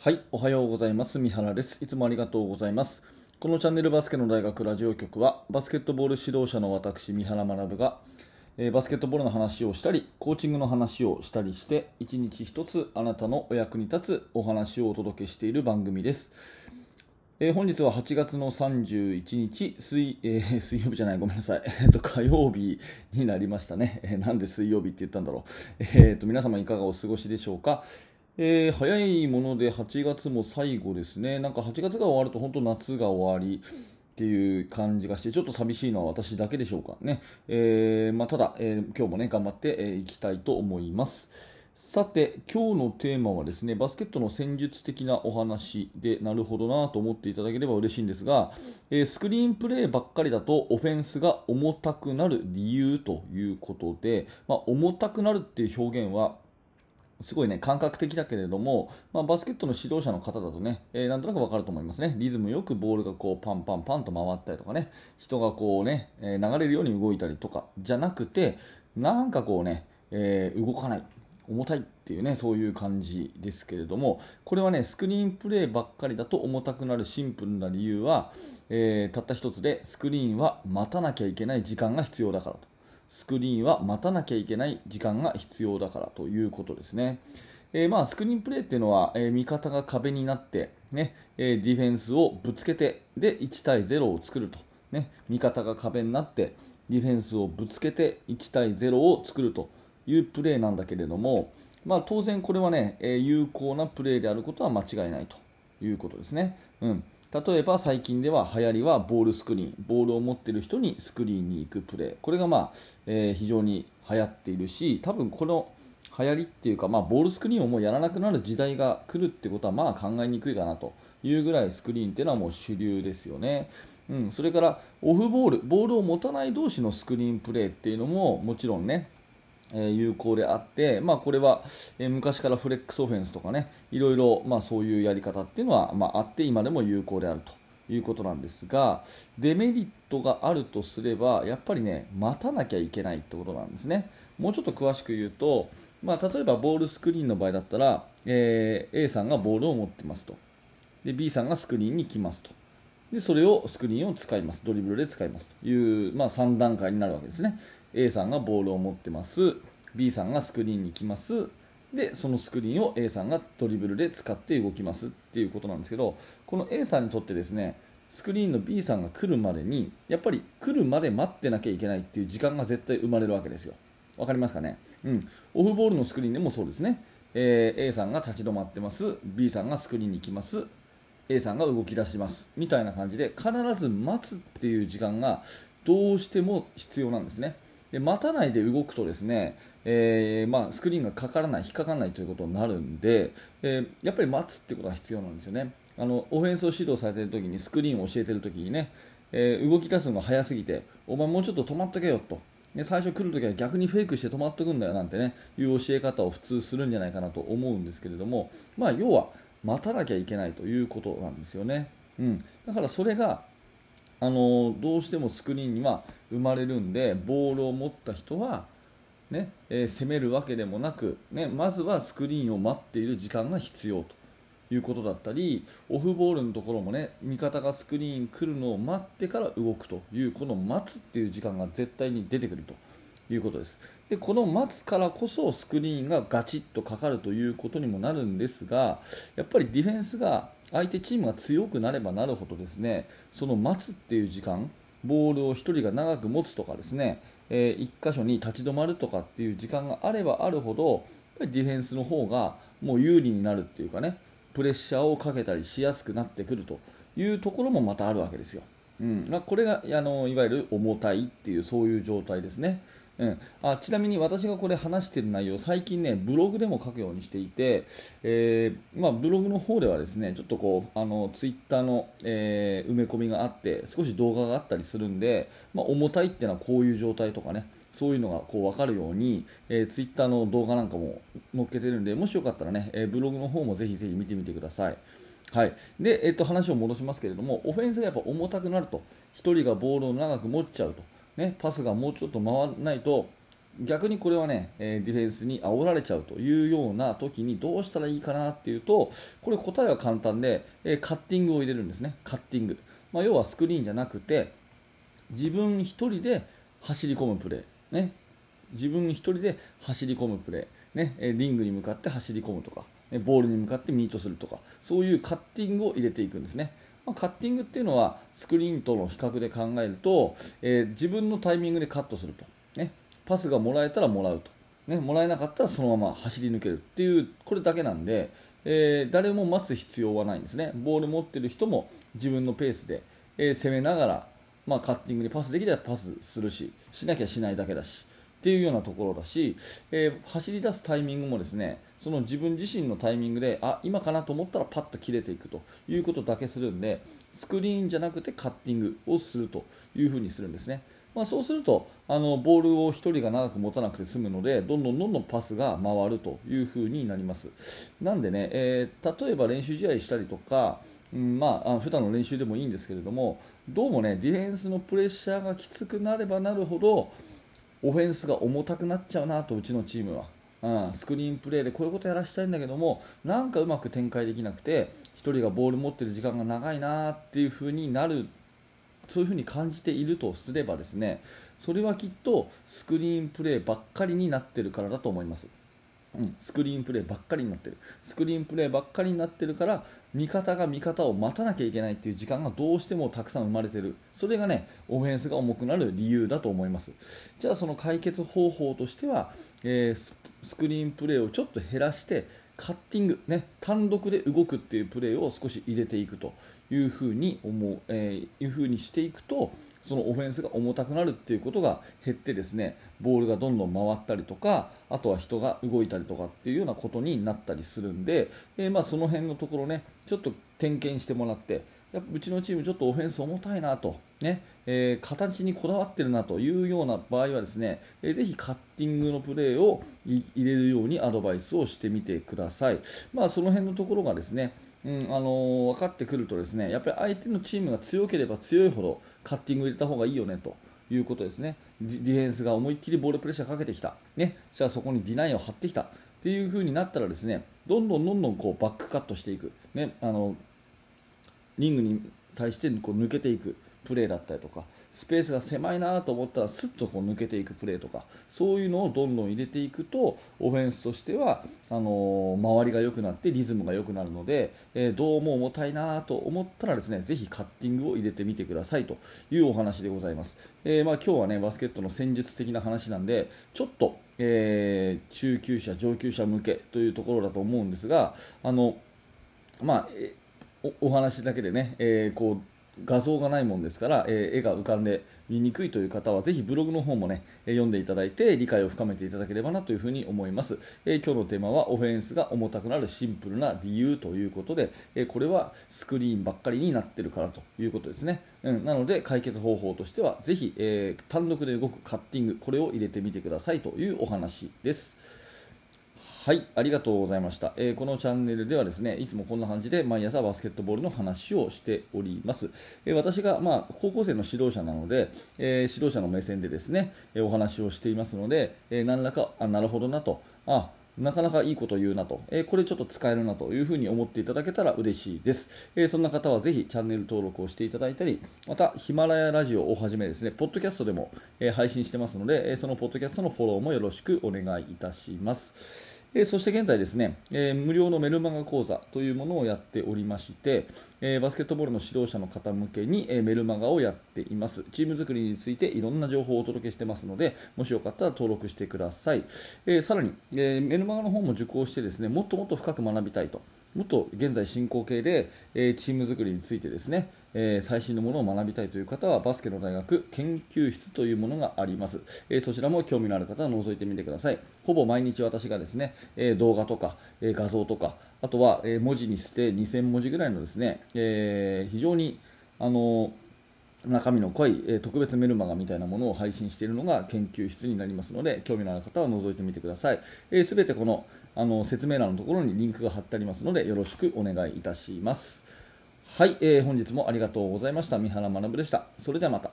はい、おはようございます。三原です。いつもありがとうございます。このチャンネルバスケの大学ラジオ局は、バスケットボール指導者の私、三原学が、えーバスケットボールの話をしたり、コーチングの話をしたりして、一日一つあなたのお役に立つお話をお届けしている番組です。えー本日は8月の31日水,、えー 水曜日じゃない、ごめんなさい、えーと火曜日になりましたね、えーなんで水曜日って言ったんだろう、えーと皆様いかがお過ごしでしょうか、えー早いもので8月も最後ですね、なんか8月が終わると本当夏が終わりっていう感じがして、ちょっと寂しいのは私だけでしょうか。ね、えーまあ、ただ、えー今日もね、頑張ってい、えーきたいと思います。さて、今日のテーマはですね、バスケットの戦術的なお話で、なるほどなと思っていただければ嬉しいんですが、えースクリーンプレーばっかりだとオフェンスが重たくなる理由ということで、まあ、重たくなるっていう表現は、すごいね、感覚的だけれども、まあ、バスケットの指導者の方だとね、えーなんとなくわかると思いますね。リズムよくボールがこうパンパンパンと回ったりとかね、人がこうね、えー流れるように動いたりとかじゃなくて、なんかこうね、えー動かない。重たいっていうね、そういう感じですけれども、これはね、スクリーンプレーばっかりだと重たくなるシンプルな理由は、えたった一つで、スクリーンは待たなきゃいけない時間が必要だからと。スクリーンは待たなきゃいけない時間が必要だからということですね。えーまあ、スクリーンプレーっていうのは、えー味方が壁になって、ねえーディフェンスをぶつけてで1対0を作ると、ね、味方が壁になってディフェンスをぶつけて1対0を作るというプレーなんだけれども、まあ、当然これはね、え有効なプレーであることは間違いないということですね。うん例えば最近では流行りはボールスクリーン、ボールを持っている人にスクリーンに行くプレー、これがまあ、えー非常に流行っているし、多分この流行りっていうか、まあ、ボールスクリーンをもうやらなくなる時代が来るってことはまあ考えにくいかなというぐらいスクリーンっていうのはもう主流ですよね。うん、それからオフボール、ボールを持たない同士のスクリーンプレーっていうのももちろんね、え有効であって、まあ、これは、え昔からフレックスオフェンスとかねいろいろ、まあ、そういうやり方っていうのは、まあ、あって今でも有効であるということなんですがデメリットがあるとすればやっぱりね待たなきゃいけないってことなんですね。もうちょっと詳しく言うと、まあ、例えばボールスクリーンの場合だったら、えー A さんがボールを持ってますと。で B さんがスクリーンに来ますと。でそれをスクリーンを使います。ドリブルで使いますという、まあ、3段階になるわけですね。A さんがボールを持ってます。B さんがスクリーンに来ます。でそのスクリーンを A さんがドリブルで使って動きます。っていうことなんですけどこの A さんにとってですねスクリーンの B さんが来るまでにやっぱり来るまで待ってなきゃいけないっていう時間が絶対生まれるわけですよ。わかりますかね、うん、オフボールのスクリーンでもそうですね、えー A さんが立ち止まってます。B さんがスクリーンに来ます。A さんが動き出します。みたいな感じで必ず待つっていう時間がどうしても必要なんですね。で待たないで動くとですね、えーまあ、スクリーンがかからない引っかからないということになるんで、えーやっぱり待つってことが必要なんですよね。あのオフェンスを指導されている時にスクリーンを教えている時にね、えー動き出すのが早すぎてお前もうちょっと止まっとけよと。で最初来るときは逆にフェイクして止まっとくんだよなんてねいう教え方を普通するんじゃないかなと思うんですけれども、まあ、要は待たなきゃいけないということなんですよね、うん、だからそれがあのどうしてもスクリーンには生まれるんでボールを持った人は、ねえー攻めるわけでもなく、ね、まずはスクリーンを待っている時間が必要ということだったりオフボールのところもね味方がスクリーン来るのを待ってから動くというこの待つっていう時間が絶対に出てくるということです。でこの待つからこそスクリーンがガチッとかかるということにもなるんですがやっぱりディフェンスが相手チームが強くなればなるほどですねその待つっていう時間ボールを1人が長く持つとかですね、え1箇所に立ち止まるとかっていう時間があればあるほどディフェンスの方がもう有利になるっていうかねプレッシャーをかけたりしやすくなってくるというところもまたあるわけですよ。うんまあ、これがあのいわゆる重たいっていうそういう状態ですね。うん、あちなみに私がこれ話している内容最近ねブログでも書くようにしていて、えーまあ、ブログの方ではですねちょっとこうあのツイッターの、えー埋め込みがあって少し動画があったりするんで、まあ、重たいっていうのはこういう状態とかねそういうのがこう分かるように、えー、ツイッターの動画なんかも載っけてるんでもしよかったらね、えブログの方もぜひぜひ見てみてください。はい。でえっと話を戻しますけれどもオフェンスがやっぱ重たくなると。1人がボールを長く持っちゃうと、ね、パスがもうちょっと回らないと逆にこれはね、えディフェンスに煽られちゃうというような時にどうしたらいいかなっていうとこれ答えは簡単で、えカッティングを入れるんですね。カッティング、まあ、要はスクリーンじゃなくて自分1人で走り込むプレー、ね、自分1人で走り込むプレー、ね、リングに向かって走り込むとか。ボールに向かってミートするとか。そういうカッティングを入れていくんですね。まカッティングっていうのはスクリーンとの比較で考えると、えー、自分のタイミングでカットすると、ね、パスがもらえたらもらうと、ね、もらえなかったらそのまま走り抜けるっていうこれだけなんで、えー、誰も待つ必要はないんですね。ボール持ってる人も自分のペースで、えー、攻めながら、まあ、カッティングにパスできたらパスするししなきゃしないだけだし。っていうようなところだし、えー、走り出すタイミングもですねその自分自身のタイミングであ今かなと思ったらパッと切れていくということだけするんでスクリーンじゃなくてカッティングをするというふうにするんですね。まあ、そうするとあのボールを1人が長く持たなくて済むのでどんどんどんどんパスが回るというふうになります。なんでね、えー、例えば練習試合したりとかうん、まあ、普段の練習でもいいんですけれどもどうもねディフェンスのプレッシャーがきつくなればなるほどオフェンスが重たくなっちゃうなとうちのチームは、うん、スクリーンプレーでこういうことやらせたいんだけどもなんかうまく展開できなくて1人がボール持ってる時間が長いなっていう風になるそういう風に感じているとすればですねそれはきっとスクリーンプレーばっかりになってるからだと思います。スクリーンプレーばっかりになってる。スクリーンプレーばっかりになってるから味方が味方を待たなきゃいけないっていう時間がどうしてもたくさん生まれてる。それがねオフェンスが重くなる理由だと思います。じゃあその解決方法としては、えー、スクリーンプレーをちょっと減らしてカッティング、ね、単独で動くっていうプレーを少し入れていくと。いうふうに思う、えー、いうふうにしていくとそのオフェンスが重たくなるっていうことが減ってですねボールがどんどん回ったりとかあとは人が動いたりとかっていうようなことになったりするんで、えー、まあその辺のところねちょっと点検してもらってやっぱうちのチームちょっとオフェンス重たいなと、ねえー、形にこだわってるなというような場合はですね、えー、ぜひカッティングのプレーを入れるようにアドバイスをしてみてください。まあ、その辺のところがですねうん、あのー、分かってくるとですねやっぱり相手のチームが強ければ強いほどカッティング入れた方がいいよねということですね。ディフェンスが思いっきりボールプレッシャーかけてきた、ね、じゃあそこにディナイを張ってきた。っていう風になったらですねどんどんどんどんこうバックカットしていく、ね、あのリングに対してこう抜けていく。プレーだったりとかスペースが狭いなと思ったらすっとこう抜けていくプレーとかそういうのをどんどん入れていくとオフェンスとしてはあのー、周りが良くなってリズムが良くなるので、えー、どうも重たいなと思ったらですねぜひカッティングを入れてみてくださいというお話でございます、えー、まあ、今日はねバスケットの戦術的な話なんでちょっと、え中級者上級者向けというところだと思うんですがあのまあお話だけでね、えー、こう画像がないもんですから、えー、絵が浮かんで見にくいという方はぜひブログの方もね読んでいただいて理解を深めていただければなというふうに思います、えー、今日のテーマはオフェンスが重たくなるシンプルな理由ということで、えー、これはスクリーンばっかりになってるからということですね、うん、なので解決方法としてはぜひ、え単独で動くカッティングこれを入れてみてくださいというお話です。はい、ありがとうございました、えー、このチャンネルではですねいつもこんな感じで毎朝バスケットボールの話をしております。えー、私が、まあ、高校生の指導者なので、えー、指導者の目線でですね、えお話をしていますので、え何らかあなるほどなと。あなかなかいいこと言うなと、え、これちょっと使えるなというふうに思っていただけたら嬉しいです、え、そんな方はぜひチャンネル登録をしていただいたりまたヒマラヤラジオをはじめですねポッドキャストでも、え、配信してますので、えそのポッドキャストのフォローもよろしくお願いいたします。えそして現在ですね、え無料のメルマガ講座というものをやっておりまして、えバスケットボールの指導者の方向けに、えメルマガをやっています。チーム作りについていろんな情報をお届けしてますのでもしよかったら登録してください、えさらに、えメルマガの方も受講してですねもっともっと深く学びたいともっと現在進行形で、えチーム作りについてですね、え最新のものを学びたいという方はバスケの大学研究室というものがあります、えそちらも興味のある方は覗いてみてください。ほぼ毎日私がですね、え動画とか、え画像とかあとは、え文字にして2000文字ぐらいのですね、え非常にあの中身の濃い、え特別メルマガみたいなものを配信しているのが研究室になりますので興味のある方は覗いてみてください、えー、てこのあの説明欄のところにリンクが貼ってありますのでよろしくお願いいたします。はい、えー、本日もありがとうございました。三原学でした。それではまた。